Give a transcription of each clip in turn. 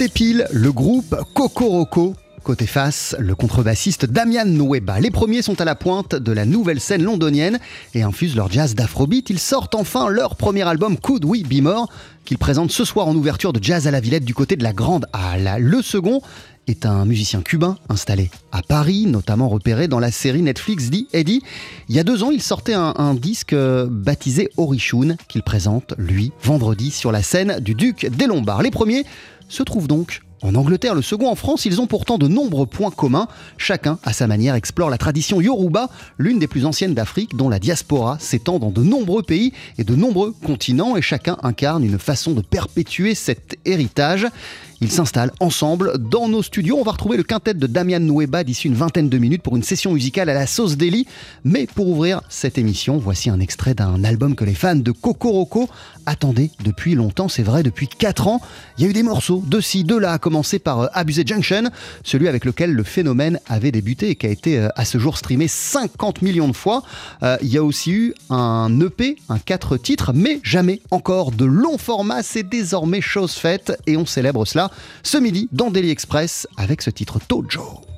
Côté pile, le groupe Cocoroco. Côté face, le contrebassiste Damian Nueba. Les premiers sont à la pointe de la nouvelle scène londonienne et infusent leur jazz d'afrobeat. Ils sortent enfin leur premier album Could We Be More qu'ils présentent ce soir en ouverture de Jazz à la Villette du côté de la Grande Halle. Le second est un musicien cubain installé à Paris, notamment repéré dans la série Netflix dit Eddie. Il y a deux ans, il sortait un, un disque euh, baptisé Orichun qu'il présente, lui, vendredi sur la scène du Duc des Lombards. Les premiers se trouvent donc en Angleterre, le second en France, ils ont pourtant de nombreux points communs. Chacun, à sa manière, explore la tradition Yoruba, l'une des plus anciennes d'Afrique, dont la diaspora s'étend dans de nombreux pays et de nombreux continents, et chacun incarne une façon de perpétuer cet héritage. Ils s'installent ensemble dans nos studios. On va retrouver le quintet de Damian Nueba d'ici une vingtaine de minutes pour une session musicale à la sauce Daily. Mais pour ouvrir cette émission, voici un extrait d'un album que les fans de Cocoroco attendaient depuis longtemps. C'est vrai, depuis 4 ans. Il y a eu des morceaux de ci, de là, à commencer par euh, Abusé Junction, celui avec lequel le phénomène avait débuté et qui a été euh, à ce jour streamé 50 millions de fois. Euh, il y a aussi eu un EP, un 4 titres, mais jamais encore de long format. C'est désormais chose faite et on célèbre cela ce midi dans Daily Express avec ce titre Tojo.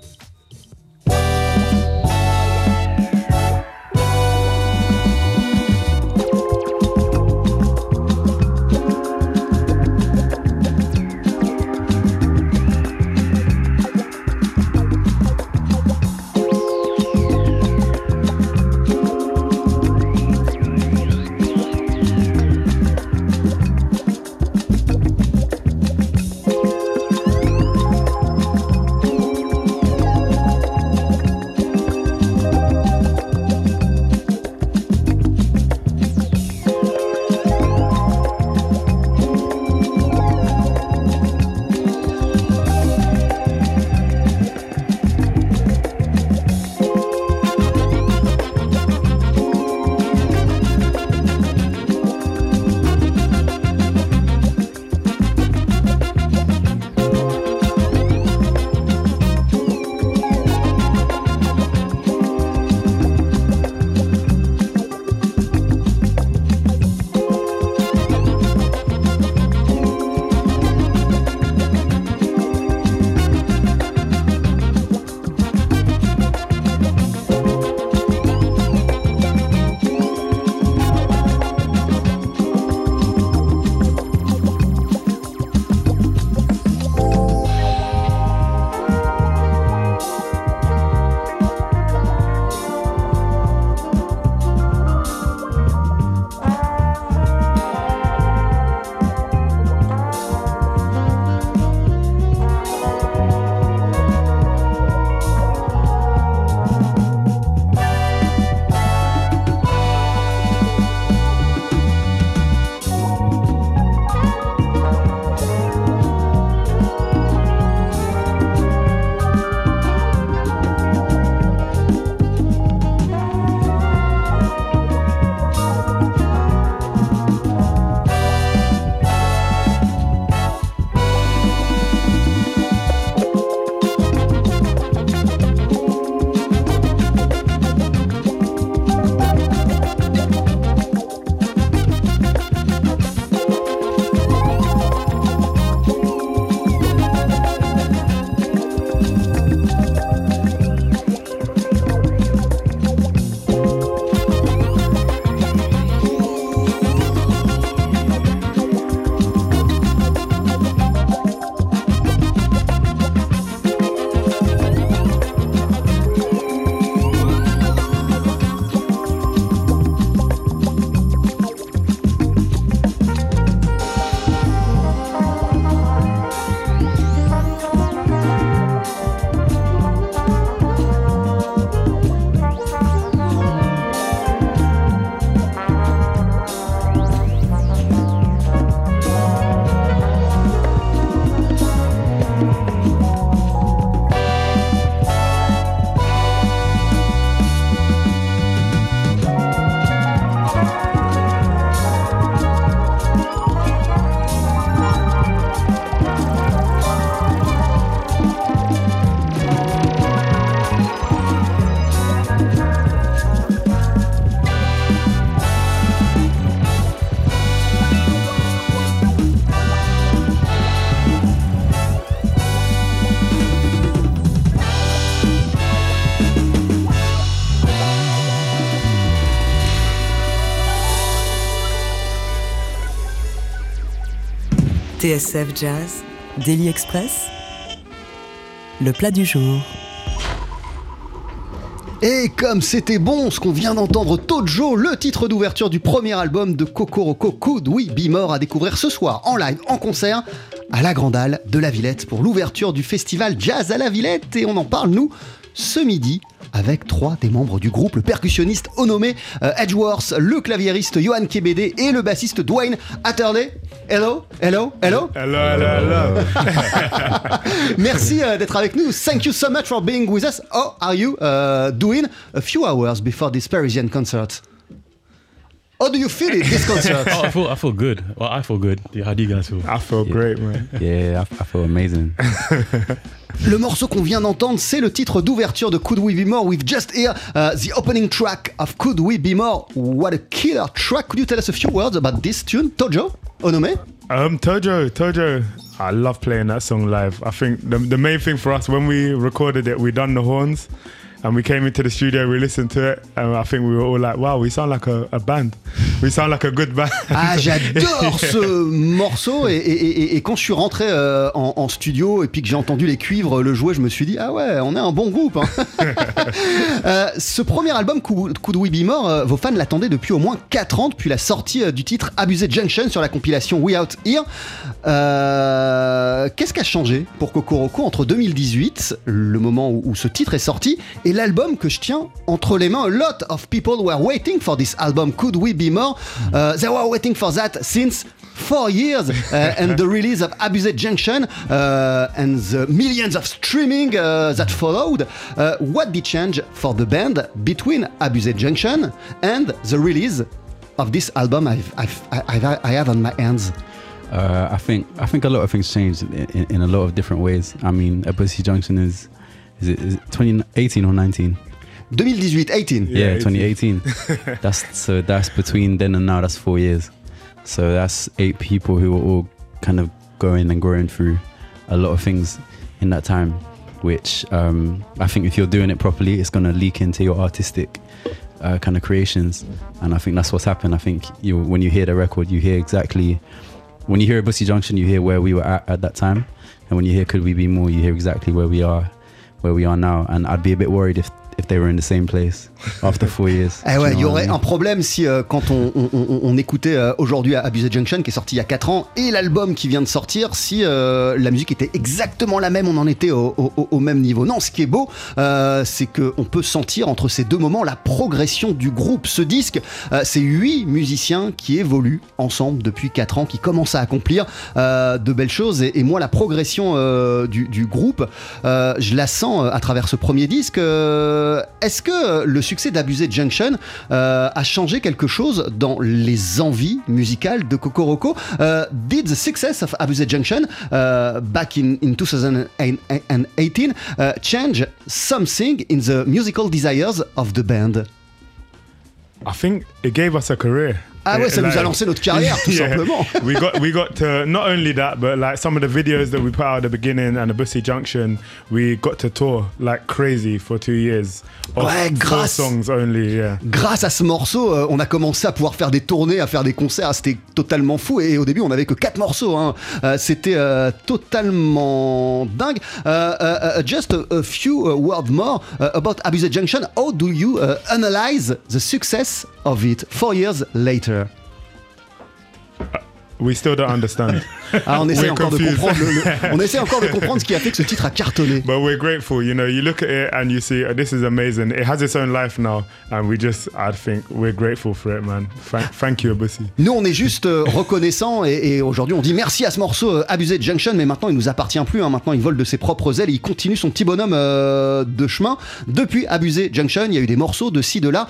TSF Jazz, Daily Express, le plat du jour. Et comme c'était bon ce qu'on vient d'entendre, Tojo, le titre d'ouverture du premier album de Kokoroko Could We Be More à découvrir ce soir en live, en concert, à la Grande Halle de la Villette pour l'ouverture du festival Jazz à la Villette. Et on en parle, nous, ce midi avec trois des membres du groupe, le percussionniste Onome euh, Edgeworth, le claviériste Johan Kebede et le bassiste Dwayne Atterley. Hello, hello, hello. Hello, hello, hello. Merci euh, d'être avec nous. Thank you so much for being with us. How are you uh, doing a few hours before this Parisian concert? How do you feel it, this concert? Oh, I feel I feel good. Well, I feel good. Yeah, How do you guys feel? I feel great, man. Yeah, I, I feel amazing. Le morceau qu'on vient d'entendre, c'est le titre d'ouverture de Could We Be More. We've just heard uh, the opening track of Could We Be More? What a killer track. Could you tell us a few words about this tune, Tojo? Onome? Um, Tojo, Tojo, I love playing that song live. I think the, the main thing for us when we recorded it, we done the horns and we came into the studio, we listened to it, and I think we were all like, wow, we sound like a, a band. We sound like a good band. Ah, j'adore ce morceau. Et, et- et- et quand je suis rentré euh, en, en studio et puis que j'ai entendu les cuivres le jouer, je me suis dit, ah ouais, on est un bon groupe. hein. Euh, ce premier album, Could We Be More, euh, vos fans l'attendaient depuis au moins 4 ans, depuis la sortie du titre Abusé Junction sur la compilation We Out Here. Qu'est-ce qui a changé pour Kokoroko entre 2018, le moment où, où ce titre est sorti, et l'album que je tiens entre les mains A lot of people were waiting for this album, Could We Be More? Uh, they were waiting for that since four years uh, and the release of Abused Junction uh, and the millions of streaming uh, that followed. Uh, what did change for the band between Abused Junction and the release of this album I've, I've, I've, I have on my hands? Uh, I think I think a lot of things changed in, in, in a lot of different ways. I mean, Abusi Junction is is it, is it 2018 or 19? 2018, 18. Yeah, 18. 2018. that's so that's between then and now. That's four years. So that's eight people who were all kind of going and growing through a lot of things in that time. Which um, I think if you're doing it properly, it's going to leak into your artistic uh, kind of creations. And I think that's what's happened. I think you when you hear the record, you hear exactly when you hear a Bussy Junction, you hear where we were at at that time, and when you hear Could We Be More, you hear exactly where we are, where we are now. And I'd be a bit worried if if they were in the same place after four years. Eh ouais, il y aurait un problème si euh, quand on, on- on- on écoutait euh, aujourd'hui Abused Junction qui est sorti il y a 4 ans et l'album qui vient de sortir, si euh, la musique était exactement la même, on en était au, au- au même niveau. Non, ce qui est beau, euh, c'est qu'on peut sentir entre ces deux moments la progression du groupe. Ce disque, c'est huit musiciens qui évoluent ensemble depuis 4 ans, qui commencent à accomplir de belles choses. Et, et moi, la progression du, du groupe, je la sens à travers ce premier disque. Euh, Est-ce que euh, le succès d'Abused Junction euh, a changé quelque chose dans les envies musicales de Kokoroko Euh, Did the success of Abused Junction uh, back in, in 2018 uh, change something in the musical desires of the band? I think it gave us a career. Ah ouais, It- ça nous a lancé notre carrière, tout Yeah. simplement. we got we got to not only that, but like some of the videos that we put out at the beginning and the Bussy Junction, we got to tour like crazy for two years. Ouais, grâce- songs only. Yeah. Grâce à ce morceau, euh, on a commencé à pouvoir faire des tournées, à faire des concerts. Ah, C'était totalement fou. Et au début, on n'avait que quatre morceaux. hein. Euh, C'était euh, totalement dingue. Just a, a few uh, words more about Abused Junction. How do you uh, analyze the success of it? Four years later? We still don't understand. Ah, on essaie We're encore de comprendre. le- le- on essaie encore de comprendre ce qui a fait que ce titre a cartonné. But we're grateful, you know. You look at it and you see, oh, this is amazing. It has its own life now, and we just, I think, we're grateful for it, man. Thank, thank you, Abusi. Nous, on est juste euh, reconnaissants et, et aujourd'hui, on dit merci à ce morceau euh, Abused Junction, mais maintenant, il nous appartient plus. hein. Maintenant, il vole de ses propres ailes et il continue son petit bonhomme euh, de chemin. Depuis Abused Junction, il y a eu des morceaux de ci, de là.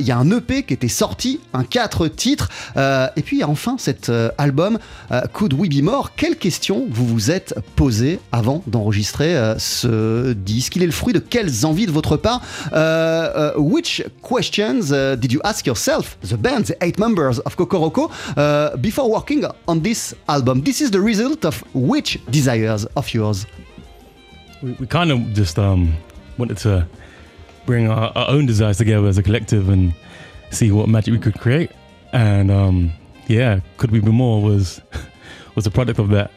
Il y a un EP qui était sorti, un 4 titres. Et puis, il y a enfin cet euh, album euh, Could We Be More. Quelles questions vous vous êtes posées avant d'enregistrer euh, ce disque? Il est le fruit de quelles envies de votre part? Euh, Which questions did you ask yourself, the band, the eight members of Kokoroko, before working on this album? This is the result of which desires of yours? we, we kind of just um, wanted to bring our, our own desires together as a collective and see what magic we could create. And um, yeah, could we be more was was a product of that.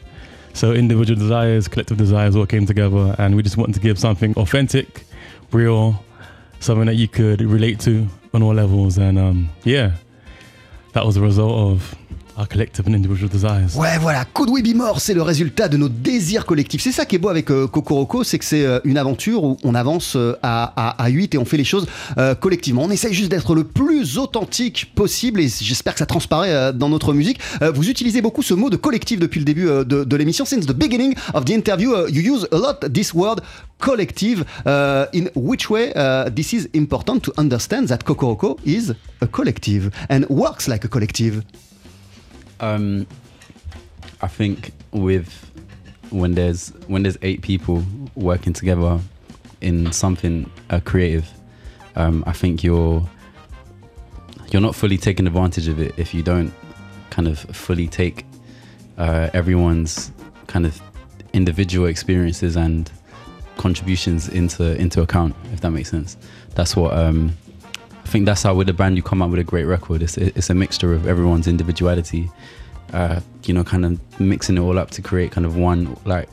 So individual desires, collective desires all came together, and we just wanted to give something authentic, real, something that you could relate to on all levels. And um, yeah, that was a result of collective and individual desires. Ouais, voilà, Could We Be More, c'est le résultat de nos désirs collectifs. C'est ça qui est beau avec euh, Kokoroko, c'est que c'est euh, une aventure où on avance euh, à, à, à 8 et on fait les choses collectivement. On essaye juste d'être le plus authentique possible et j'espère que ça transparaît dans notre musique. Vous utilisez beaucoup ce mot de collectif depuis le début de, l'émission. Since the beginning of the interview, you use a lot this word collective. In which way uh, this is important to understand that Kokoroko is a collective and works like a collective? Um, I think with when there's when there's eight people working together in something uh, creative, um, I think you're you're not fully taking advantage of it if you don't kind of fully take uh, everyone's kind of individual experiences and contributions into into account. If that makes sense, that's what um, I think. That's how with a band you come up with a great record. It's it's a mixture of everyone's individuality, uh, you know, kind of mixing it all up to create kind of one like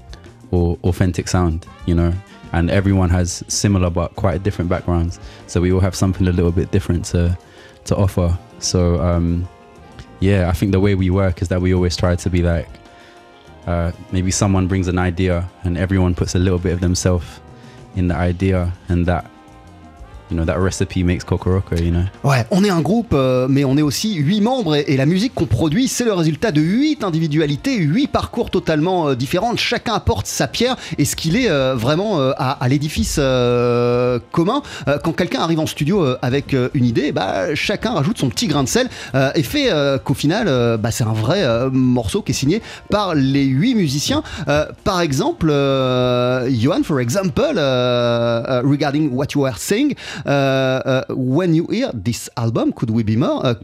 or authentic sound, you know. And everyone has similar but quite different backgrounds, so we all have something a little bit different to to offer. So um, yeah, I think the way we work is that we always try to be like uh, maybe someone brings an idea and everyone puts a little bit of themselves in the idea and that you know that recipe makes Kokoroko, you. Ouais, on est un groupe, euh, mais on est aussi huit membres et, la musique qu'on produit, c'est le résultat de huit individualités, huit parcours totalement euh, différents. Chacun apporte sa pierre et ce qu'il est euh, vraiment à, l'édifice commun. Quand quelqu'un arrive en studio avec une idée, bah, chacun rajoute son petit grain de sel et fait qu'au final, bah, c'est un vrai morceau qui est signé par les huit musiciens. Par exemple, Johan, for example, regarding what you were saying, when you hear this album, Could We Be More, uh,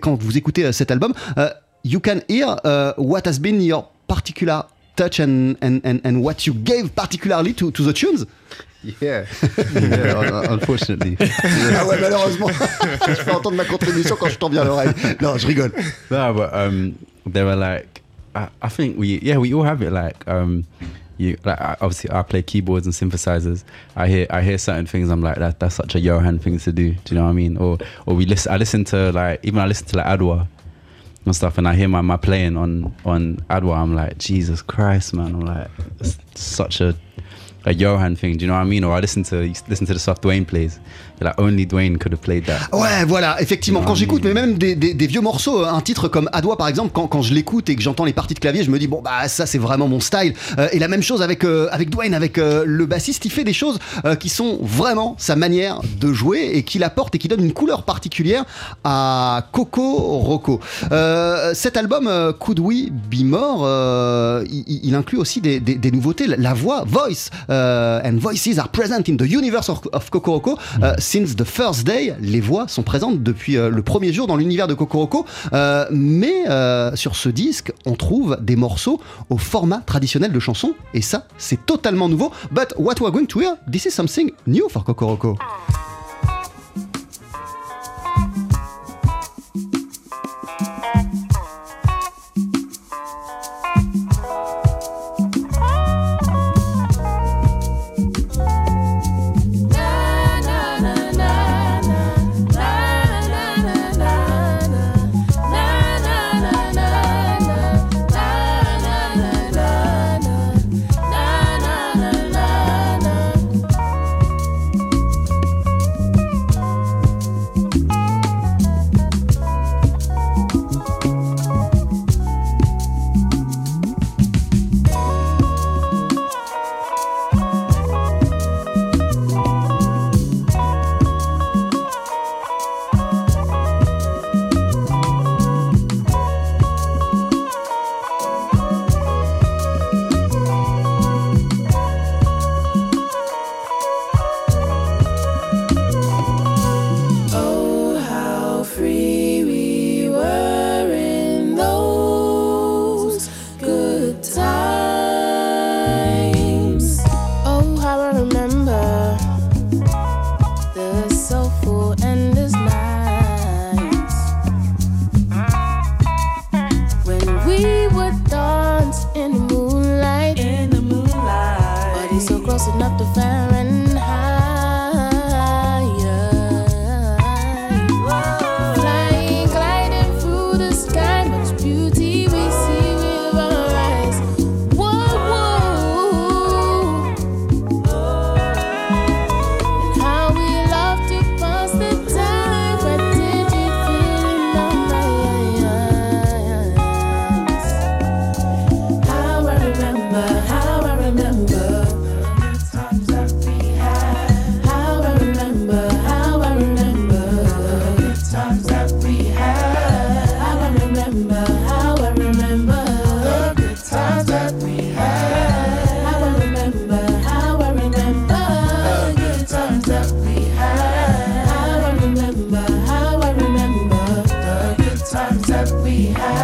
quand vous écoutez euh, cet album, uh, you can hear uh, what has been your particular touch and, and, and, and what you gave particularly to, to the tunes? Yeah, yeah un- unfortunately. Ah ouais, malheureusement, je peux entendre ma contribution quand je tends bien l'oreille. Non, je rigole. no, but um, they were like, I, I think we, yeah, we all have it. Like, um, you, like, obviously, I play keyboards and synthesizers. I hear, I hear certain things. I'm like, that, that's such a Johan thing to do. Do you know what I mean? Or, or we listen. I listen to like, even I listen to like Adwa and stuff, and I hear my, my playing on on Adwa. I'm like, Jesus Christ, man! I'm like, such a a Johan thing. Do you know what I mean? Or I listen to listen to the stuff Dwayne plays. Only Dwayne could have played that. Ouais, voilà, effectivement, quand j'écoute, mais même des, vieux morceaux, euh, un titre comme Adwa par exemple, quand, je l'écoute et que j'entends les parties de clavier, je me dis, bon, bah ça c'est vraiment mon style. Euh, et la même chose avec, euh, avec Dwayne, avec euh, le bassiste, il fait des choses qui sont vraiment sa manière de jouer et qui l'apporte et qui donne une couleur particulière à Coco Rocco. Cet album, Could We Be More, il, inclut aussi des, nouveautés. La voix, voice, and voices are present in the universe of, of Kokoroko. Euh, since the first day, les voix sont présentes depuis euh, le premier jour dans l'univers de Kokoroko. Euh, mais euh, sur ce disque, on trouve des morceaux au format traditionnel de chanson. Et ça, c'est totalement nouveau. But what we're going to hear, this is something new for Kokoroko. Times that we had.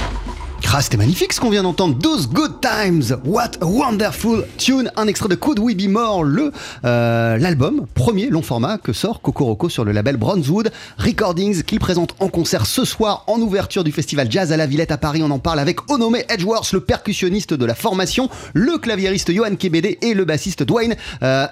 Ah, c'était magnifique ce qu'on vient d'entendre. Those Good Times, What a Wonderful Tune, un extrait de Could We Be More, le euh, l'album premier long format que sort Kokoroko sur le label Bronzewood Recordings, qu'il présente en concert ce soir en ouverture du festival Jazz à la Villette à Paris. On en parle avec Onome Edgeworth, le percussionniste de la formation, le claviériste Johan Kebede et le bassiste Dwayne euh.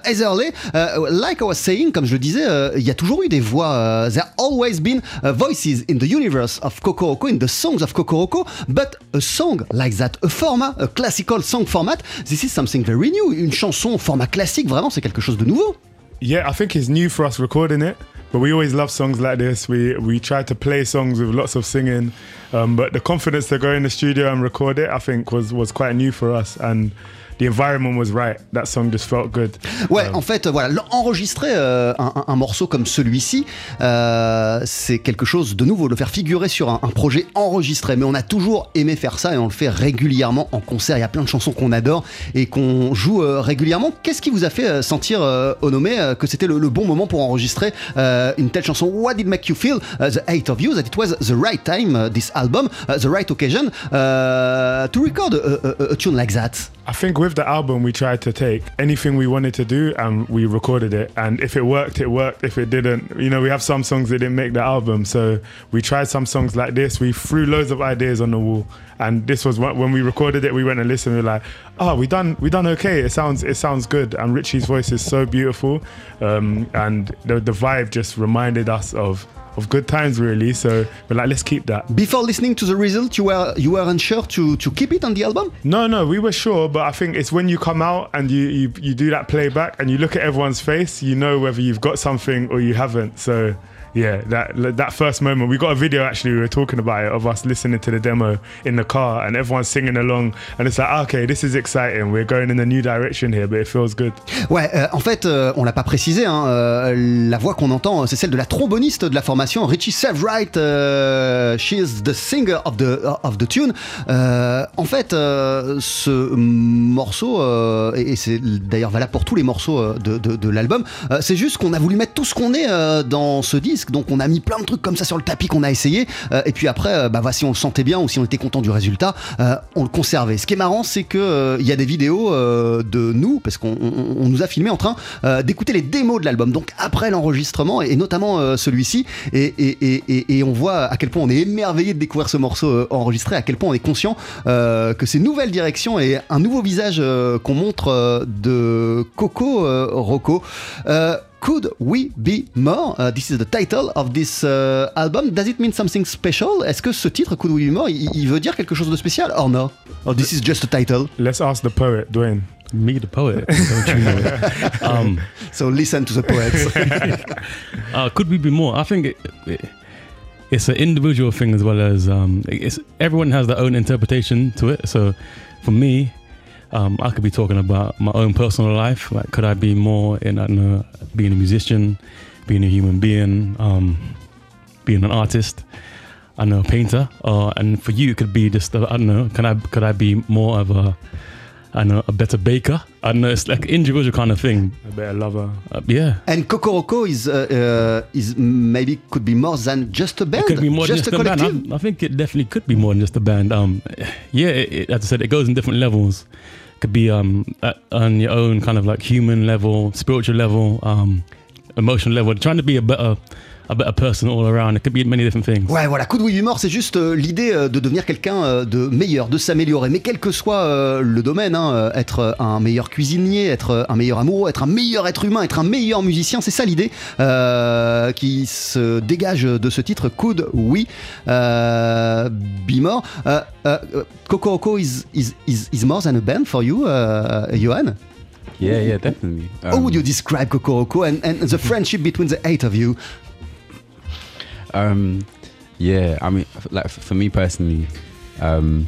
Euh, like I was saying, comme je le disais, euh, il y a toujours eu des voix. euh, there always been uh, voices in the universe of Kokoroko, in the songs of Kokoroko, but a song like that, a format, a classical song format, this is something very new. Une chanson format classique, vraiment, c'est quelque chose de nouveau. Yeah, I think it's new for us recording it, but we always love songs like this. We we try to play songs with lots of singing, um, but the confidence to go in the studio and record it, I think, was was quite new for us, and the environment was right. That song just felt good. Ouais, Um, en fait, voilà, enregistrer euh, un, morceau comme celui-ci, euh, c'est quelque chose de nouveau, le faire figurer sur un, un projet enregistré. Mais on a toujours aimé faire ça et on le fait régulièrement en concert. Il y a plein de chansons qu'on adore et qu'on joue euh, régulièrement. Qu'est-ce qui vous a fait euh, sentir, euh, euh, que c'était le, le bon moment pour enregistrer euh, une telle chanson? What did make you feel, uh, the eight of you, that it was the right time, uh, this album, uh, the right occasion, uh, to record a, a- a tune like that? I think with the album, we tried to take anything we wanted to do and we recorded it. And if it worked, it worked. If it didn't, you know, we have some songs that didn't make the album. So we tried some songs like this. We threw loads of ideas on the wall. And this was when we recorded it, we went and listened. We were like, oh, we done, we done okay. It sounds, it sounds good. And Richie's voice is so beautiful. Um, and the, the vibe just reminded us of, of good times really. So we're like, let's keep that. Before listening to the result, you were you were unsure to to keep it on the album. No, no, we were sure, but I think it's when you come out and you, you, you do that playback and you look at everyone's face, you know whether you've got something or you haven't. So yeah, that that first moment, we got a video actually. We were talking about it of us listening to the demo in the car, and everyone's singing along, and it's like, okay, this is exciting. We're going in a new direction here, but it feels good. Ouais, euh, en fait, euh, on l'a pas précisé, hein, euh, la voix qu'on entend, c'est celle de la tromboniste de la formation, Richie Severwright. euh, she is the singer of the, of the tune. Euh, en fait, euh, ce morceau, euh, et et c'est d'ailleurs valable pour tous les morceaux euh, de, de- de l'album, euh, c'est juste qu'on a voulu mettre tout ce qu'on est euh, dans ce disque. Donc on a mis plein de trucs comme ça sur le tapis qu'on a essayé. euh, et puis après, euh, bah, voilà, si on le sentait bien ou si on était content du résultat, euh, on le conservait. Ce qui est marrant, c'est que il y a des vidéos de nous, parce qu'on on- on nous a filmé en train d'écouter les démos de l'album. Donc après l'enregistrement, et notamment celui-ci, et, et- et- on voit à quel point on est émerveillé de découvrir ce morceau enregistré, à quel point on est conscient que c'est une nouvelle direction et un nouveau visage qu'on montre de Coco Rocco. Could We Be More? Uh, this is the title of this uh, album. Does it mean something special? Est-ce que ce titre, Could We Be More, il, il veut dire quelque chose de spécial or no? Or this is just a title? Let's ask the poet, Dwayne. Me, the poet. Don't you know um, So listen to the poets. uh, could we be more? I think it, it, it's an individual thing as well as um, it's everyone has their own interpretation to it. So for me, um, I could be talking about my own personal life. Like, could I be more in I don't know, being a musician, being a human being, um, being an artist? I know a painter, or and for you it could be just uh, I don't know. Can I could I be more of a I know a better baker? I know it's like individual kind of thing. A better lover. Uh, yeah. And Kokoroko is uh, uh, is maybe could be more than just a band, It could be more just, than just a band. I, I think it definitely could be more than just a band. Um, yeah, it, it, as I said, it goes in different levels. Could be um at, on your own kind of like human level, spiritual level, um, emotional level. Trying to be a better, a better person all around. It could be many different things. Ouais, voilà, Could We Be More, c'est juste euh, l'idée euh, de devenir quelqu'un euh, de meilleur, de s'améliorer. Mais quel que soit euh, le domaine, hein, être un meilleur cuisinier, être un meilleur amoureux, être un meilleur être humain, être un meilleur musicien, c'est ça l'idée euh, qui se dégage de ce titre, Could We euh, Be More. Euh, euh, euh, Kokoroko is, is, is, is more than a band for you, uh, Johan? Yeah, yeah, definitely. How Um, would you describe Kokoroko and, and the friendship between the eight of you? Um, yeah, I mean, like for me personally, um,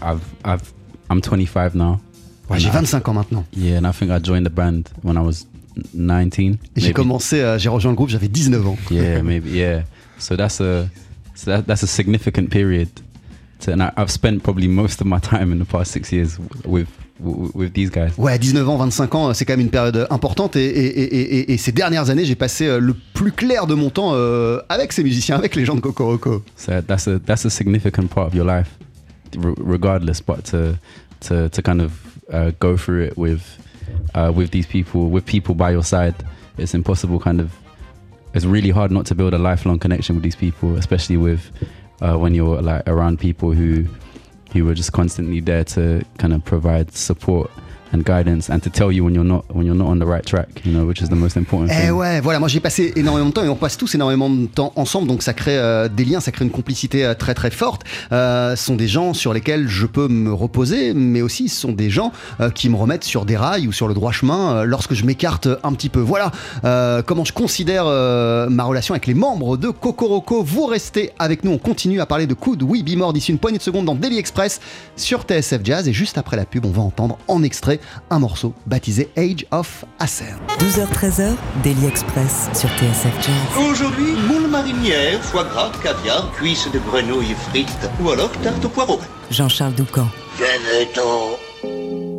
I've I've I'm 25 now. Ouais, j'ai 25 ans maintenant. Yeah, and I think I joined the band when I was 19. Et J'ai commencé, euh, j'ai rejoint le groupe, j'avais 19 ans. Yeah, maybe. Yeah. So that's a so that, that's a significant period. To, and I, I've spent probably most of my time in the past six years with with, these guys. Ouais, 19 ans, 25 ans, c'est quand même une période importante. Et, et- et- et- ces dernières années, j'ai passé euh, le plus clair de mon temps euh, avec ces musiciens, avec les gens de Kokoroko. So that's a that's a significant part of your life, regardless. But to to to kind of uh, go through it with uh, with these people, with people by your side, it's impossible. Kind of, it's really hard not to build a lifelong connection with these people, especially with uh, when you're like around people who who are just constantly there to kind of provide support and guidance and to tell you when you're not when you're not on the right track. You know, which is the most important Eh thing. ouais, voilà, moi j'ai passé énormément de temps et on passe tous énormément de temps ensemble, donc ça crée euh, des liens, ça crée une complicité euh, très très forte. Euh, ce sont des gens sur lesquels je peux me reposer, mais aussi ce sont des gens qui me remettent sur des rails ou sur le droit chemin lorsque je m'écarte un petit peu. Voilà comment je considère ma relation avec les membres de Kokoroko. Vous restez avec nous, on continue à parler de We Be More d'ici une poignée de secondes dans Daily Express sur TSF Jazz et juste après la pub, on va entendre en extrait un morceau baptisé Age of Acer. 12h-13h, Daily Express sur TSF Jazz. Aujourd'hui, moule marinière, foie gras, caviar, cuisses de grenouille frites ou alors tarte au poireau. Jean-Charles Doucan. Venez-t'en.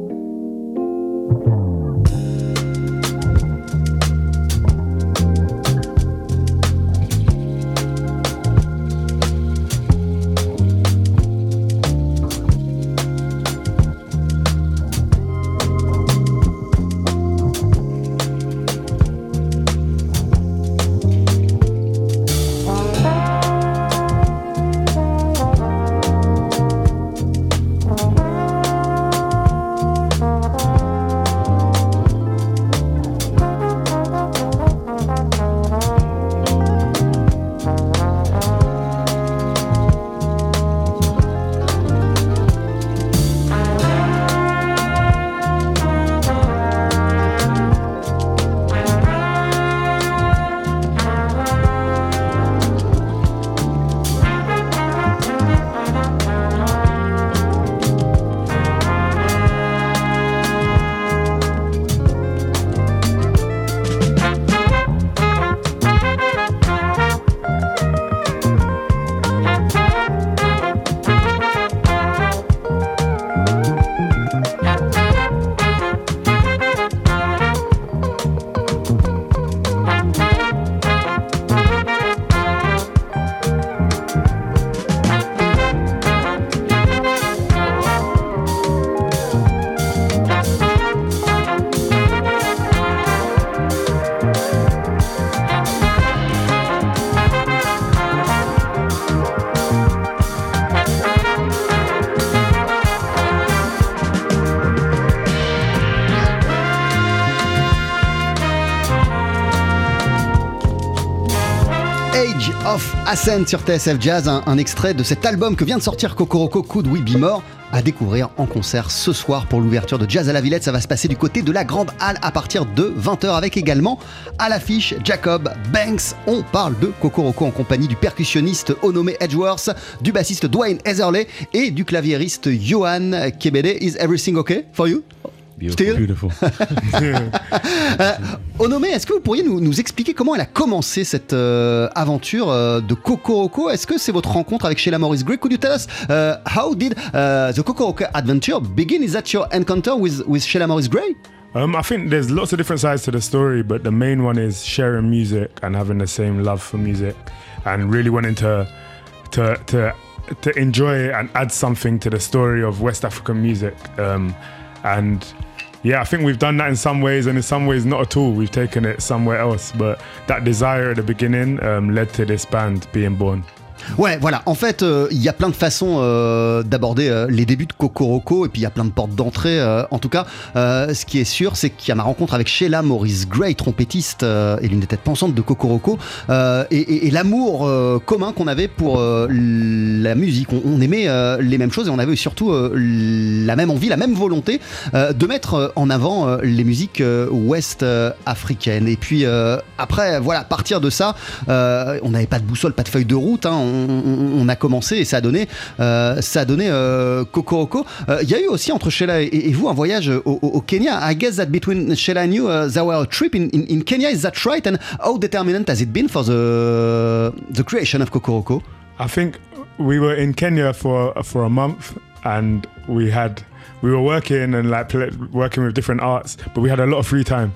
Ascend sur TSF Jazz, un, extrait de cet album que vient de sortir Kokoroko Could We Be More à découvrir en concert ce soir pour l'ouverture de Jazz à la Villette. Ça va se passer du côté de la Grande Halle à partir de 20h avec également à l'affiche Jacob Banks. On parle de Kokoroko en compagnie du percussionniste Onome Edgeworth, du bassiste Dwayne Heatherley et du claviériste Johan Kebede. Is everything okay for you? Still? Beautiful. Euh, Onome, est-ce que vous pourriez nous, nous expliquer comment elle a commencé cette euh, aventure euh, de Kokoroko? Est-ce que c'est votre rencontre avec Sheila Morris Gray? Could you tell us uh, how did uh, the Kokoroko adventure begin? Is that your encounter with, with Sheila Morris Gray? Um, I think there's lots of different sides to the story, but the main one is sharing music and having the same love for music, and really wanting to to to to enjoy and add something to the story of West African music. Um, and yeah, I think we've done that in some ways, and in some ways not at all. We've taken it somewhere else, but that desire at the beginning um, led to this band being born. Ouais, voilà. En fait, euh, il y a plein de façons euh, d'aborder euh, les débuts de Kokoroko, et puis il y a plein de portes d'entrée. en tout cas, ce qui est sûr, c'est qu'il y a ma rencontre avec Sheila Maurice Gray, trompettiste et l'une des têtes pensantes de euh, et, et- l'amour commun qu'on avait pour la musique. On, aimait les mêmes choses et on avait surtout la même envie, la même volonté de mettre en avant les musiques ouest africaines. Et puis après, voilà, partir de ça, on n'avait pas de boussole, pas de feuille de route. hein. On- on a commencé et ça a donné, euh, ça a donné euh, Kokoroko. Euh, Il y a eu aussi entre Sheila et, et vous un voyage au, au- au Kenya. I guess that between Sheila and you, uh, there were a trip in, in, in Kenya. Is that right? And how determinant has it been for the the creation of Kokoroko? I think we were in Kenya for for a month, and we had we were working and like working with different arts, but we had a lot of free time.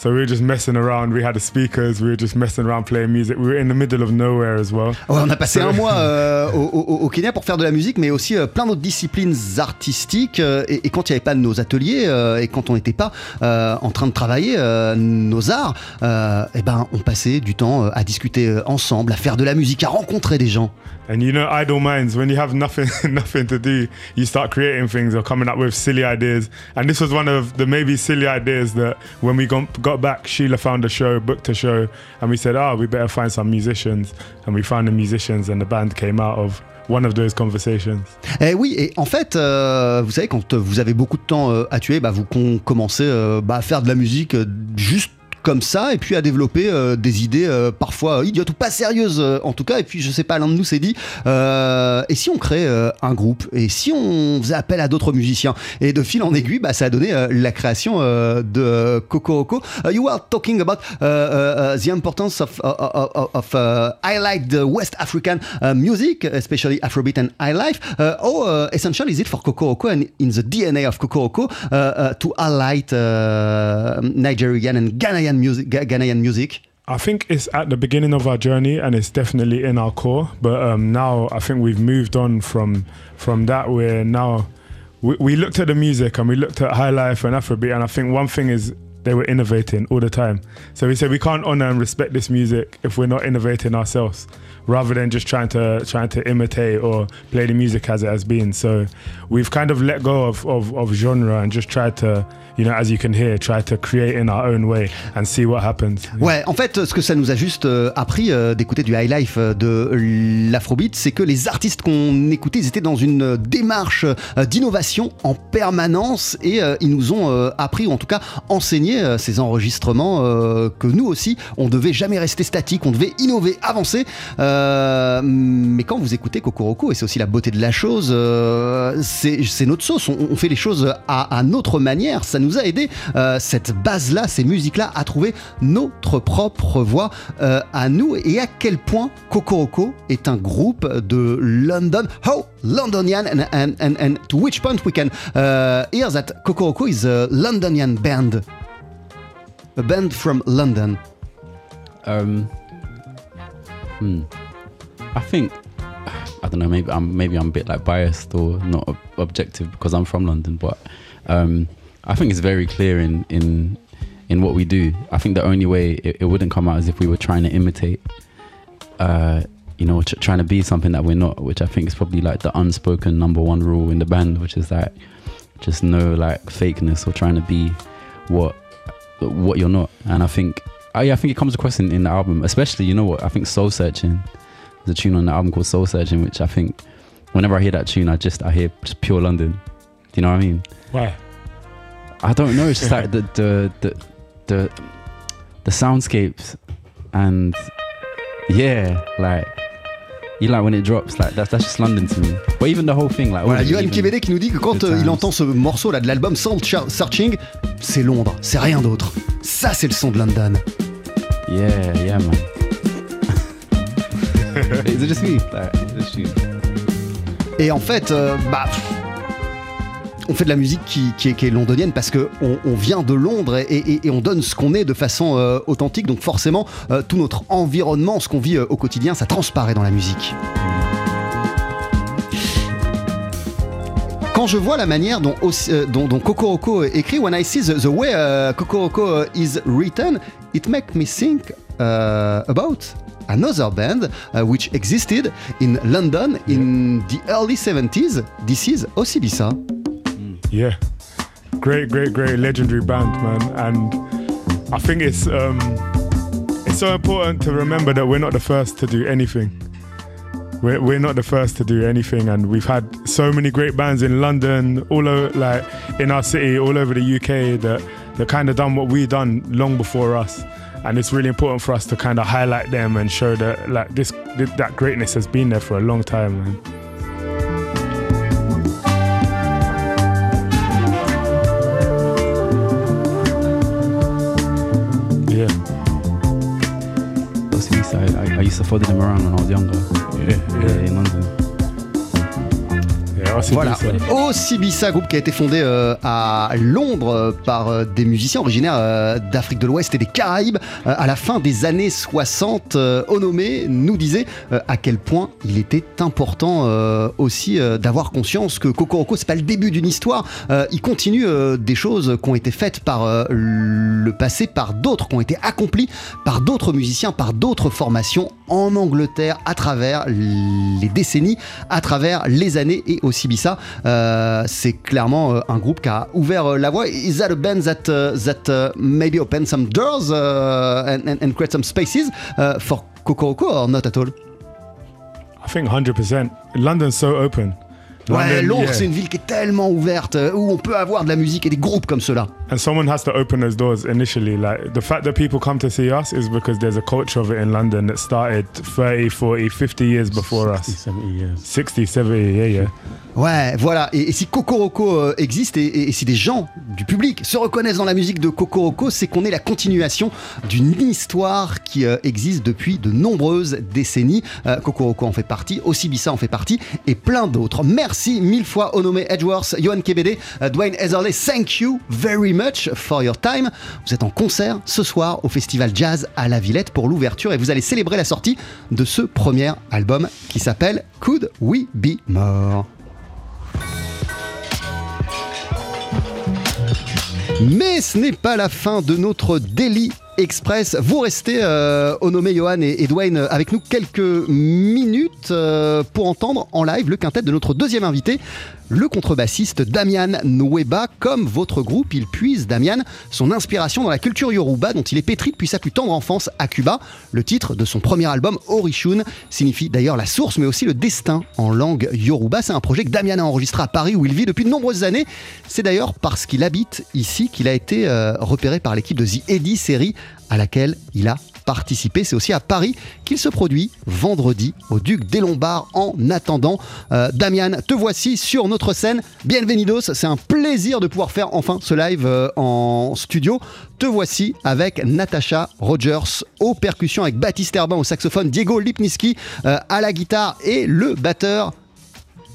So we were just messing around. We had the speakers. We were just messing around playing music. We were in the middle of nowhere as well. Ouais, on a passé un mois euh, au, au- au Kenya pour faire de la musique, mais aussi euh, plein d'autres disciplines artistiques. euh, et, et quand il n'y avait pas nos ateliers euh, et quand on n'était pas euh, en train de travailler euh, nos arts, eh ben, on passait du temps à discuter ensemble, à faire de la musique, à rencontrer des gens. And you know, idle minds, when you have nothing nothing to do, you start creating things or coming up with silly ideas. And this was one of the maybe silly ideas that when we got, got back, Sheila found a show, booked a show, and we said, oh, we better find some musicians. And we found the musicians, and the band came out of one of those conversations. Eh oui, et en fait, euh, vous savez, quand euh, vous avez beaucoup de temps euh, à tuer, bah, vous commencez euh, bah, à faire de la musique euh, juste comme ça, et puis à développer euh, des idées euh, parfois idiotes ou pas sérieuses euh, en tout cas. Et puis, je sais pas, l'un de nous s'est dit, et si on crée un groupe, et si on faisait appel à d'autres musiciens? Et de fil en aiguille, bah, ça a donné la création de Kokoroko. Uh, you were talking about uh, uh, uh, the importance of, uh, uh, of uh, highlight the West African uh, music, especially Afrobeat and highlife. Uh, how uh, essential is it for Kokoroko and in the DNA of uh, uh, to highlight uh, Nigerian and Ghanaian music? Ghanaian music? I think it's at the beginning of our journey and it's definitely in our core. But um, now I think we've moved on from from that. Where now we, we looked at the music and we looked at high life and Afrobeat, and I think one thing is they were innovating all the time. So we said we can't honor and respect this music if we're not innovating ourselves, rather than just trying to trying to imitate or play the music as it has been. So we've kind of let go of, of, of genre and just tried to, you know, as you can hear, try to create in our own way and see what happens. Ouais, en fait, ce que ça nous a juste euh, appris euh, d'écouter du high life euh, de l'afrobeat, c'est que les artistes qu'on écoutait, ils étaient dans une démarche d'innovation en permanence et ils nous ont appris, ou en tout cas enseigné euh, ces enregistrements euh, que nous aussi, on devait jamais rester statique, on devait innover, avancer. Euh, mais quand vous écoutez Kokoroko, et c'est aussi la beauté de la chose, c'est notre sauce, on, fait les choses à, notre manière, ça nous a aidé, cette base-là, ces musiques-là, à trouver notre propre voix à nous et à quel point Kokoroko est un groupe de London. How Londonian and, to which point we can hear that Kokoroko is a Londonian band. A band from London. Um, hmm. I think I don't know. Maybe I'm maybe I'm a bit like biased or not ob- objective because I'm from London, but um, I think it's very clear in in in what we do. I think the only way it, it wouldn't come out is if we were trying to imitate. Uh, you know, tr- trying to be something that we're not, which I think is probably like the unspoken number one rule in the band, which is that just no like fakeness or trying to be what what you're not. And I think, oh yeah, I think it comes across in, in the album, especially you know what I think Soul Searching. There's a tune on the album called Soul Searching, which I think whenever I hear that tune, I just I hear just pure London. Do you know what I mean? Why? I don't know. It's just like the the the the, the soundscapes and yeah, like you like when it drops. Like that's that's just London to me. But even the whole thing, like Voilà, Johan Kebede qui nous dit que quand the euh, il entend ce morceau là de l'album Char- Searching, c'est Londres, c'est rien d'autre. Ça, c'est le son de London. Yeah, yeah, man. Is it just me? Like, just you? Et en fait, euh, bah, pff, on fait de la musique qui, qui est, qui est londonienne parce que on, vient de Londres et, et- et on donne ce qu'on est de façon euh, authentique. Donc forcément, euh, tout notre environnement, ce qu'on vit euh, au quotidien, ça transparaît dans la musique. Quand je vois la manière dont, aussi- euh, dont, dont Kokoroko écrit, when I see the, the way uh, Kokoroko is written, it makes me think uh, about another band uh, which existed in London in the early 70s. This is Osibisa. Yeah, great, great, great, legendary band, man. And I think it's um, it's so important to remember that we're not the first to do anything. We're, we're not the first to do anything, and we've had so many great bands in London, all over, like in our city, all over the UK that that kind of done what we done long before us. And it's really important for us to kind of highlight them and show that like this that greatness has been there for a long time, man. Used to follow them around when I was younger. Yeah, Yeah, in London. Ossie Voilà. Osibisa, groupe qui a été fondé euh, à Londres euh, par euh, des musiciens originaires d'Afrique de l'Ouest et des Caraïbes à la fin des années 60. Euh, Onomé nous disait à quel point il était important aussi d'avoir conscience que Kokoroko, c'est pas le début d'une histoire. Il continue des choses qui ont été faites par le passé, par d'autres, qui ont été accomplies par d'autres musiciens, par d'autres formations en Angleterre à travers les décennies, à travers les années et aussi Bissa. Euh, c'est clairement euh, un groupe qui a ouvert euh, la voie. Is that a band that, uh, that uh, maybe open some doors uh, and create some spaces uh, for Kokoroko or not at all? I think 100%. London's so open. Ouais, Londres, c'est une ville qui est tellement ouverte euh, où on peut avoir de la musique et des groupes comme cela. And someone has to open those doors initially. Like the fact that people come to see us is because there's a culture of it in London that started 30, 40, 50 years before us. 70 years. 60, 70, yeah, yeah. Ouais, voilà. Et, et si Kokoroko euh, existe et, et- et si des gens du public se reconnaissent dans la musique de Kokoroko, c'est qu'on est la continuation d'une histoire qui euh, existe depuis de nombreuses décennies. Euh, Kokoroko en fait partie, Osibisa en fait partie et plein d'autres. Merci mille fois Onome Edgeworth, Johan Kebede, euh, Dwayne Heatherley. Thank you very much for your time. Vous êtes en concert ce soir au Festival Jazz à la Villette pour l'ouverture et vous allez célébrer la sortie de ce premier album qui s'appelle Could We Be More? Mais ce n'est pas la fin de notre Daily Express. Vous restez, euh, Onomé, Johan et, et Dwayne, avec nous quelques minutes euh, pour entendre en live le quintet de notre deuxième invité, le contrebassiste Damian Nweba. Comme votre groupe, il puise, Damian, son inspiration dans la culture yoruba dont il est pétri depuis sa plus tendre enfance à Cuba. Le titre de son premier album, Orishun, signifie d'ailleurs la source, mais aussi le destin en langue yoruba. C'est un projet que Damian a enregistré à Paris où il vit depuis de nombreuses années. C'est d'ailleurs parce qu'il habite ici qu'il a été euh, repéré par l'équipe de The Eddy série à laquelle il a participé. C'est aussi à Paris qu'il se produit vendredi au Duc des Lombards. En attendant, euh, Damian, te voici sur notre scène. Bienvenidos, c'est un plaisir de pouvoir faire enfin ce live euh, en studio. Te voici avec Natasha Rogers aux percussions, avec Baptiste Herbin au saxophone, Diego Lipniski euh, à la guitare et le batteur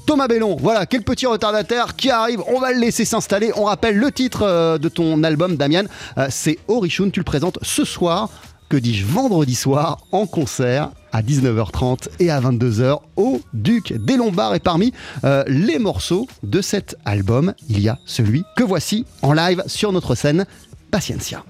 Thomas Bellon, voilà, quel petit retardataire qui arrive, on va le laisser s'installer. On rappelle le titre euh, de ton album, Damian, euh, c'est Orichun, tu le présentes ce soir, que dis-je, vendredi soir, en concert à 19h30 et à 22h au Duc des Lombards. Et parmi euh, les morceaux de cet album, il y a celui que voici en live sur notre scène, Paciencia.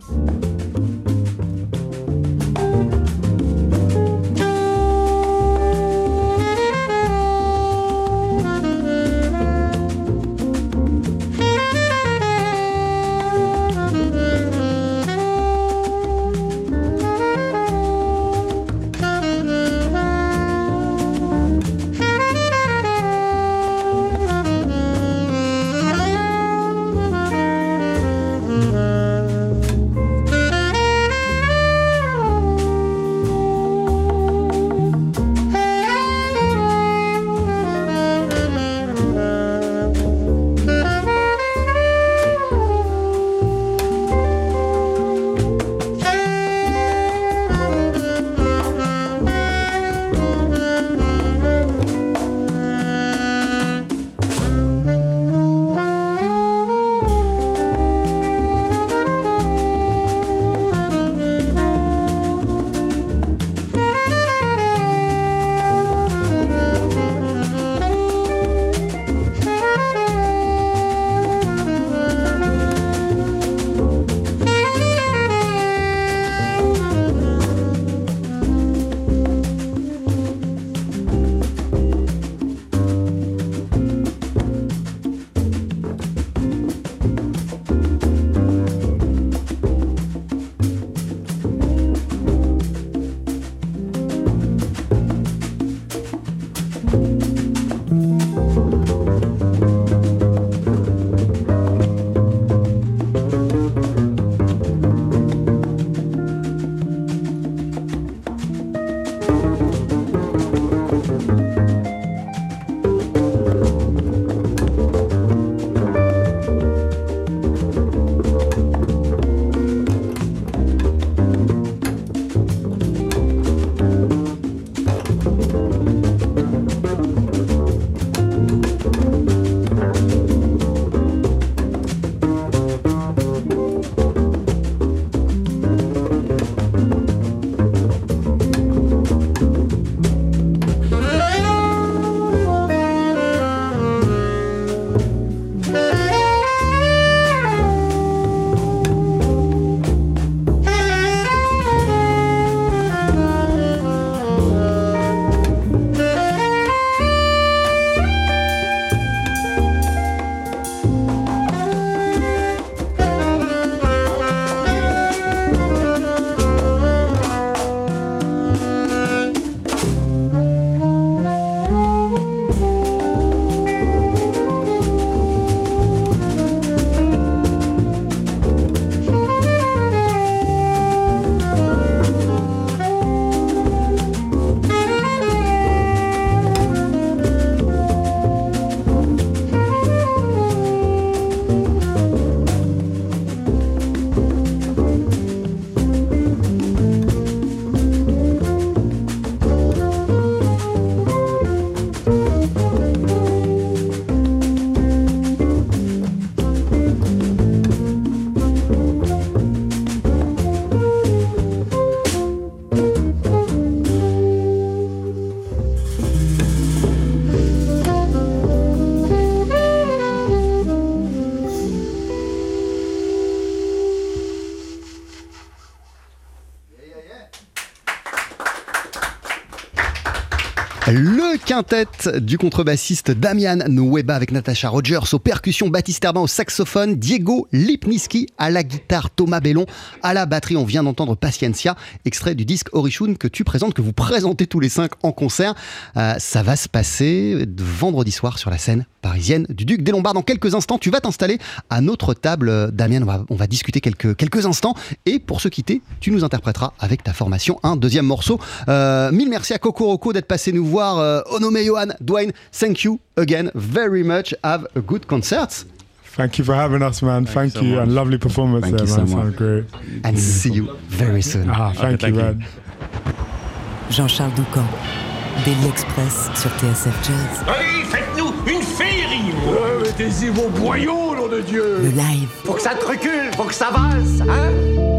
Quintette du contrebassiste Damian Nueba avec Natasha Rogers aux percussions, Baptiste Herbin au saxophone, Diego Lipniski à la guitare, Thomas Bellon à la batterie. On vient d'entendre Paciencia, extrait du disque Orishun que tu présentes, que vous présentez tous les cinq en concert. Euh, ça va se passer vendredi soir sur la scène parisienne du Duc des Lombards. Dans quelques instants, tu vas t'installer à notre table, Damien. On va, discuter quelques, quelques instants. Et pour se quitter, tu nous interpréteras avec ta formation un deuxième morceau. Euh, mille merci à Coco Rocco d'être passé nous voir. Euh, Onome Johan, Dwayne, thank you again very much. Have a good concert. Thank you for having us, man. Thank, you, and lovely performance Thank there, you man. so much. Great. And see you very soon. Ah, thank Okay, you, thank man. Jean-Charles Doucan, Daily Express sur TSF Jazz. Allez, faites-nous une féerie Mettez-y vos boyaux, nom de Dieu Le live, Faut que ça te recule, faut que ça valse, hein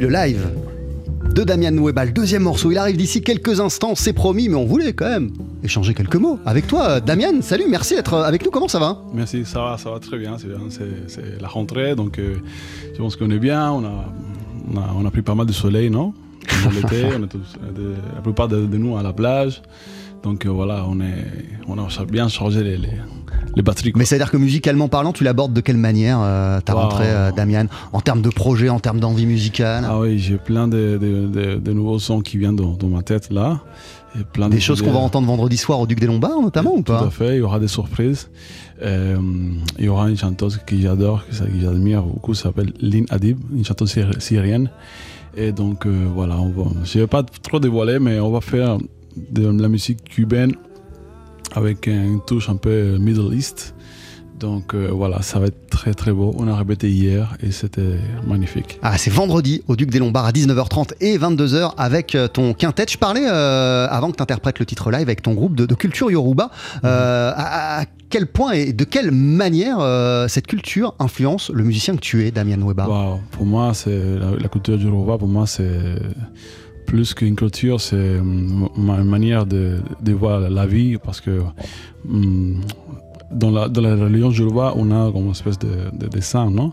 le live de Damien Nueba, le deuxième morceau. Il arrive d'ici quelques instants, c'est promis, mais on voulait quand même échanger quelques mots avec toi. Damien, salut, merci d'être avec nous. Comment ça va? Merci, ça va, ça va très bien. C'est bien, c'est- c'est la rentrée, donc euh, je pense qu'on est bien. On a, on, a, on a pris pas mal de soleil, non? On est tous- euh, la plupart de, de nous à la plage. Donc euh, voilà, on, est, on a bien chargé les, les, les batteries. quoi. Mais c'est-à-dire que musicalement parlant, tu l'abordes de quelle manière euh, ta Wow. rentrée, euh, Damien En termes de projet, en termes d'envie musicale? Ah oui, j'ai plein de, de, de- de nouveaux sons qui viennent dans, dans ma tête là. Et plein Des de- choses qu'on va entendre vendredi soir au Duc des Lombards, notamment, ou Tout pas? à fait, il y aura des surprises. Euh, il y aura une chanteuse que j'adore, que j'admire beaucoup, ça s'appelle Lynn Adib, une chanteuse syri- syrienne. Et donc voilà, on va, je ne vais pas trop dévoiler, mais on va faire de la musique cubaine avec une touche un peu Middle East. Donc euh, voilà, ça va être très très beau. On a répété hier et c'était magnifique. Ah, c'est vendredi au Duc des Lombards à 19h30 et 22h avec euh, ton quintet. Je parlais euh, avant que tu interprètes le titre live avec ton groupe de, de culture Yoruba. Euh, à, à quel point et de quelle manière euh, cette culture influence le musicien que tu es, Damien Weba Wow, Pour moi, c'est la, la culture Yoruba, pour moi, c'est plus qu'une culture, c'est mm, ma une manière de, voir la vie parce que mm, dans, la, dans la religion Yoruba, on a comme une espèce de, de, non?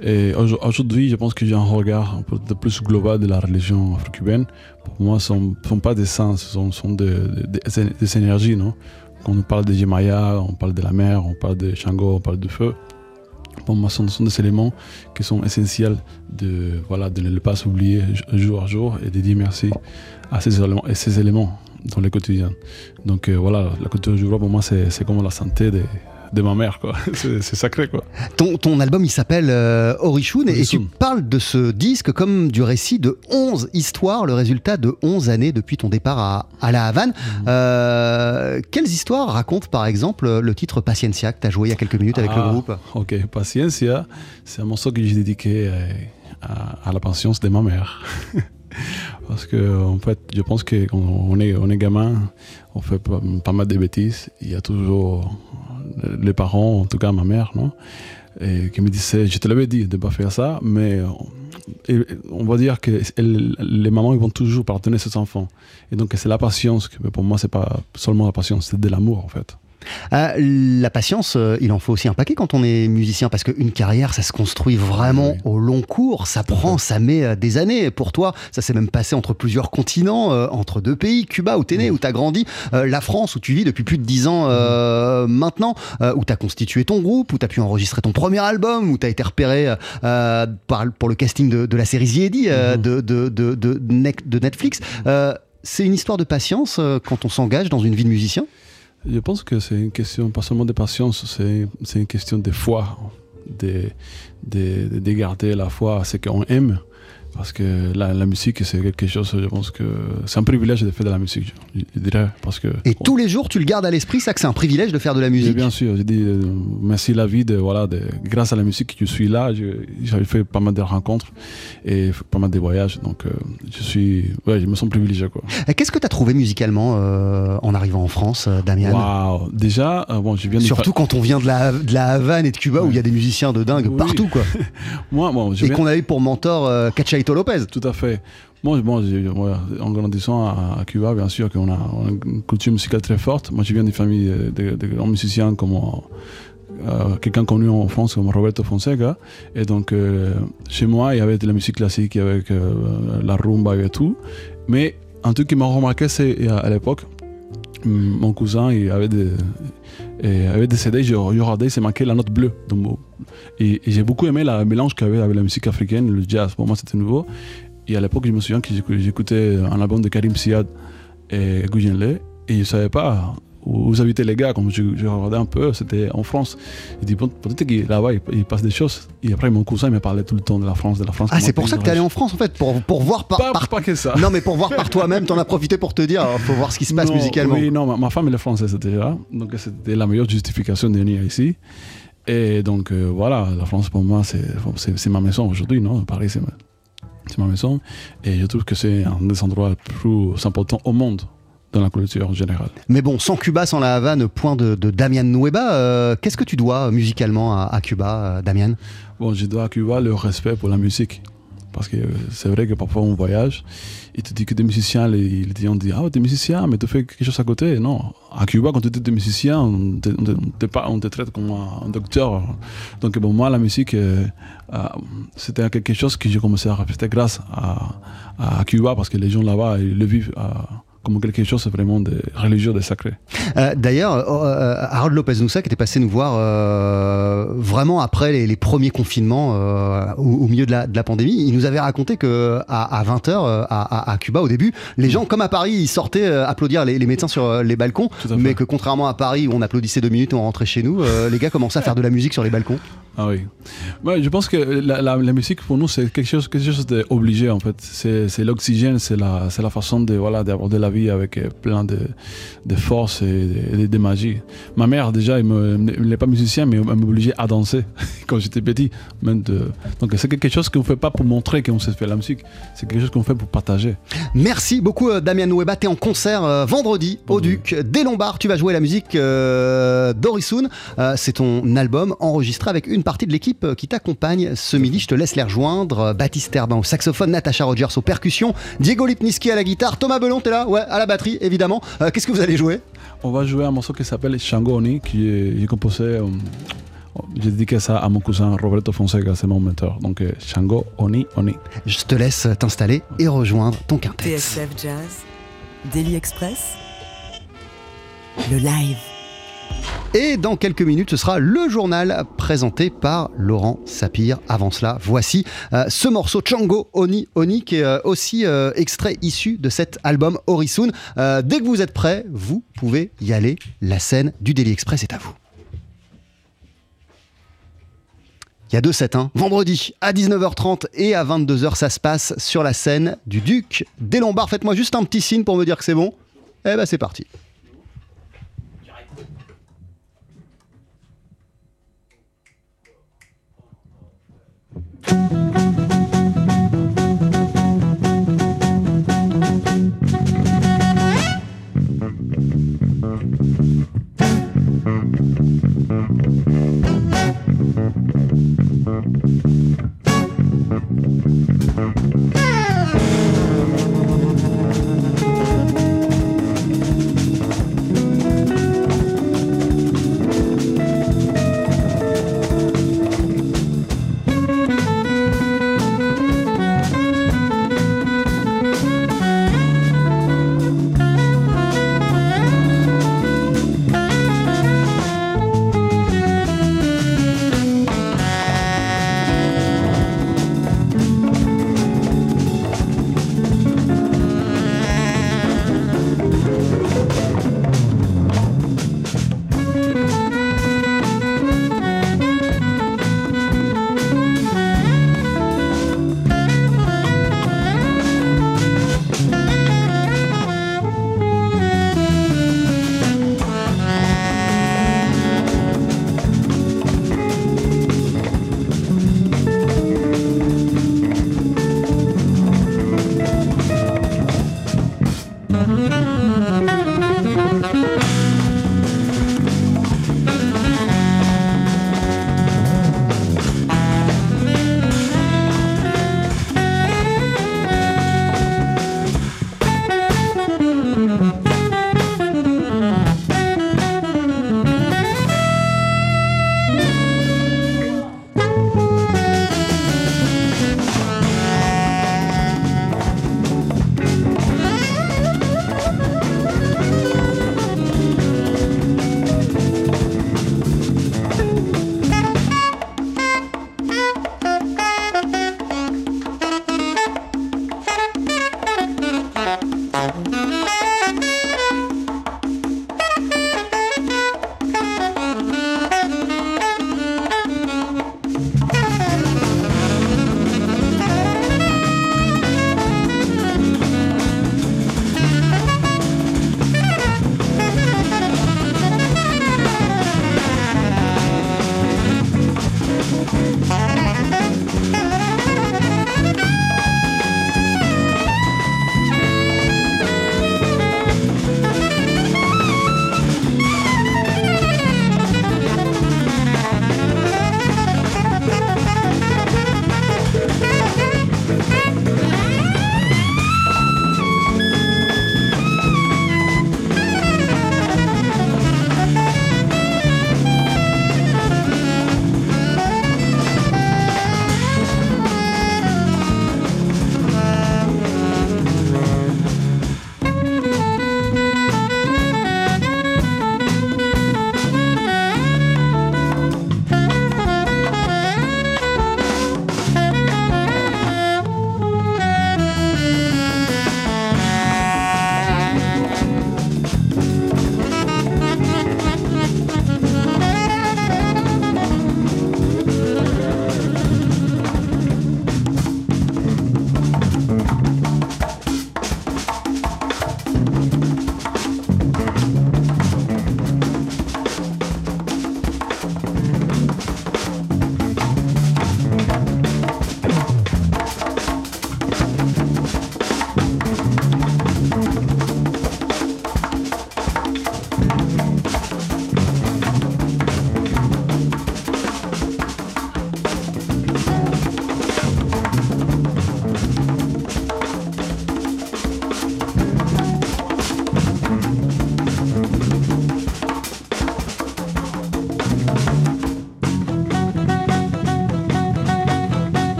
Et aujo- aujourd'hui, je pense que j'ai un regard un plus global de la religion afro-cubaine. Pour moi, ce ne sont, pas des saints, ce sont, des énergies, non? Quand on parle de Jemaya, on parle de la mer, on parle de Shango, on parle du feu pour moi, ce sont, des éléments qui sont essentiels de, voilà, de ne pas s'oublier jour à jour et de dire merci à ces éléments, et ces éléments dans le quotidien. Donc euh, voilà, la culture du jour, pour moi, c'est c'est comme la santé de, de ma mère. quoi. C'est sacré. quoi. Ton, ton album, il s'appelle euh, Orishun, et, et tu parles de ce disque comme du récit de 11 histoires, le résultat de 11 années depuis ton départ à, à La Havane. Euh, quelles histoires raconte par exemple le titre Paciencia que tu as joué il y a quelques minutes avec le Ah, groupe? Ok, Paciencia, c'est un morceau que j'ai dédié euh, à, à la patience de ma mère. Parce que, en fait, je pense que quand on est, on est gamin, on fait pas, mal de bêtises. Il y a toujours les parents, en tout cas ma mère, non et qui me disait, je te l'avais dit de ne pas faire ça, mais on, va dire que les mamans ils vont toujours pardonner ses enfants. Et donc c'est la patience, mais pour moi c'est pas seulement la patience, c'est de l'amour en fait. Ah, la patience, euh, il en faut aussi un paquet quand on est musicien, parce qu'une carrière, ça se construit vraiment Oui. au long cours, ça prend, ça met euh, des années. Pour toi, ça s'est même passé entre plusieurs continents, euh, entre deux pays, Cuba où t'es né, où t'as grandi, euh, la France où tu vis depuis plus de dix ans euh, maintenant, euh, où t'as constitué ton groupe, où t'as pu enregistrer ton premier album, où t'as été repéré euh, par- pour le casting de, de la série The Eddie, euh, de, Netflix. Euh, c'est une histoire de patience euh, quand on s'engage dans une vie de musicien? Je pense que c'est une question, pas seulement de patience, c'est une question de foi, de, de- de garder la foi à ce qu'on aime. Parce que la, la musique, c'est quelque chose, je pense que c'est un privilège de faire de la musique, je, je dirais. Parce que, Et tous les jours, tu le gardes à l'esprit, ça que c'est un privilège de faire de la Et musique. bien sûr, je dis euh, merci la vie de voilà, de, grâce à la musique, je suis là. J'ai fait pas mal de rencontres et pas mal de voyages, donc euh, je suis, ouais, je me sens privilégié quoi. Euh, Qu'est-ce que tu as trouvé musicalement euh, en arrivant en France, euh, Damien Waouh, déjà, euh, bon, je viens de Surtout quand on vient de la, de la Havane et de Cuba où il y a des musiciens de dingue Oui. partout quoi. moi, bon, je Et viens- qu'on avait pour mentor euh, Chaito Lopez. Tout à fait. Moi, moi, en grandissant à, Cuba, bien sûr qu'on a, une culture musicale très forte. Moi, je viens d'une famille de, de- grands musiciens comme euh, quelqu'un connu en France comme Roberto Fonseca. Et donc, euh, chez moi, il y avait de la musique classique, avait euh, la rumba et tout. Mais un truc qui m'a remarqué, c'est à, l'époque, mon cousin, il avait des, et avait des CD, je, je regardais, c'est marqué la note bleue. Et, j'ai beaucoup aimé le mélange qu'il avait avec la musique africaine, le jazz. Pour moi, c'était nouveau. Et à l'époque, je me souviens que j'écou- j'écoutais un album de Karim Siad et Goujenle. Et je ne savais pas vous habitaient les gars. Comme je, je regardais un peu, c'était en France. Je dis, bon, peut-être que là-bas, il, il passe des choses. Et après, mon cousin, il me parlait tout le temps de la France, de la France. Ah, c'est pour ça que t'es allé en France en fait, pour, pour voir par, Pas, par- pas que ça. Non, mais pour voir par toi-même, t'en as profité pour te dire, euh, faut voir ce qui se passe Non, musicalement. Oui, non, ma, ma femme elle est française déjà, donc c'était la meilleure justification de venir ici. Et donc euh, voilà, la France pour moi c'est ma maison aujourd'hui, non? Paris c'est ma, c'est ma maison. Et je trouve que c'est un des endroits les plus importants au monde dans la culture en général. Mais bon, sans Cuba, sans la Havane, point de, de Damian Nueba, euh, qu'est-ce que tu dois euh, musicalement à, à Cuba, euh, Damian? Bon, je dois à Cuba le respect pour la musique. Parce que euh, c'est vrai que parfois on voyage et tu dis que des musiciens, les, les gens disent Ah, t'es musicien, mais tu fais quelque chose à côté. Non. À Cuba, quand tu es musicien, on te, on te- on traite comme un, docteur. Donc, pour moi, la musique, euh, euh, c'était quelque chose que j'ai commencé à respecter grâce à, à Cuba parce que les gens là-bas, ils le vivent comme quelque chose vraiment de religieux, de sacré. Euh, D'ailleurs, euh, euh, Harold Lopez Noussa qui était passé nous voir euh, vraiment après les, les premiers confinements au, au milieu de la, de la pandémie, il nous avait raconté que à, 20h à, Cuba au début, les gens comme à Paris, ils sortaient applaudir les, les médecins sur les balcons, mais que contrairement à Paris où on applaudissait deux minutes et on rentrait chez nous, les gars commençaient à faire de la musique sur les balcons. Ah oui. Ouais, je pense que la, la- la musique pour nous c'est quelque chose, quelque chose d'obligé en fait. C'est l'oxygène, c'est la, c'est la façon de voilà d'aborder la vie avec euh, plein de, de force et de, de magie. Ma mère déjà, elle me- elle n'est pas musicienne, mais elle m'obligeait à danser quand j'étais petit. Même de- donc c'est quelque chose qu'on fait pas pour montrer qu'on sait faire la musique. C'est quelque chose qu'on fait pour partager. Merci beaucoup euh, Damien Nueba, t'es en concert euh, vendredi au Duc des Lombards. Tu vas jouer la musique euh, d'Orisoun. Euh, c'est ton album enregistré avec une partie de l'équipe euh, qui t'accompagne ce midi. Je te laisse les rejoindre. Euh, Baptiste Herbin au saxophone, Natacha Rogers aux percussions, Diego Lipniski à la guitare, Thomas Belon, t'es là? Ouais, à la batterie évidemment. Euh, Qu'est-ce que vous allez jouer? On va jouer un morceau qui s'appelle Shango Oni, qui est j'ai composé. euh, j'ai dédié ça à mon cousin Roberto Fonseca, c'est mon mentor. Donc euh, Shango Oni Oni. Je te laisse t'installer et rejoindre ton quintet. TSF Jazz, Daily Express, le live. Et dans quelques minutes, ce sera le journal présenté par Laurent Sapir. Avant cela, voici euh, ce morceau Chango Oni Oni qui est euh, aussi euh, extrait issu de cet album Orisoun. Euh, dès que vous êtes prêts, vous pouvez y aller. La scène du Daily Express est à vous. Il y a deux sets, hein. vendredi à 19h30 et à 22h, ça se passe sur la scène du Duc des Lombards. Faites-moi juste un petit signe pour me dire que c'est bon. Eh ben c'est parti.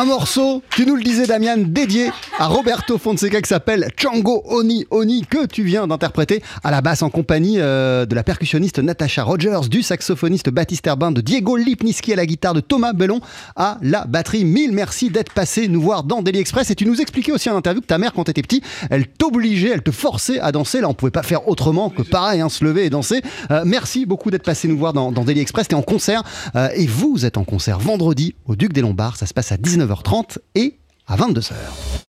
Un morceau, tu nous le disais Damian, dédié à Roberto Fonseca qui s'appelle Django Oni Oni que tu viens d'interpréter à la basse en compagnie euh, de la percussionniste Natasha Rogers, du saxophoniste Baptiste Herbin, de Diego Lipniski à la guitare, de Thomas Bellon à la batterie. Mille merci d'être passé nous voir dans Daily Express et tu nous expliquais aussi en interview que ta mère quand t'étais petit, elle t'obligeait, elle te forçait à danser. Là on pouvait pas faire autrement que pareil, hein, se lever et danser. Euh, merci beaucoup d'être passé nous voir dans, dans Daily Express. T'es en concert euh, et vous êtes en concert vendredi au Duc des Lombards. Ça se passe à 19h30 et à 22h.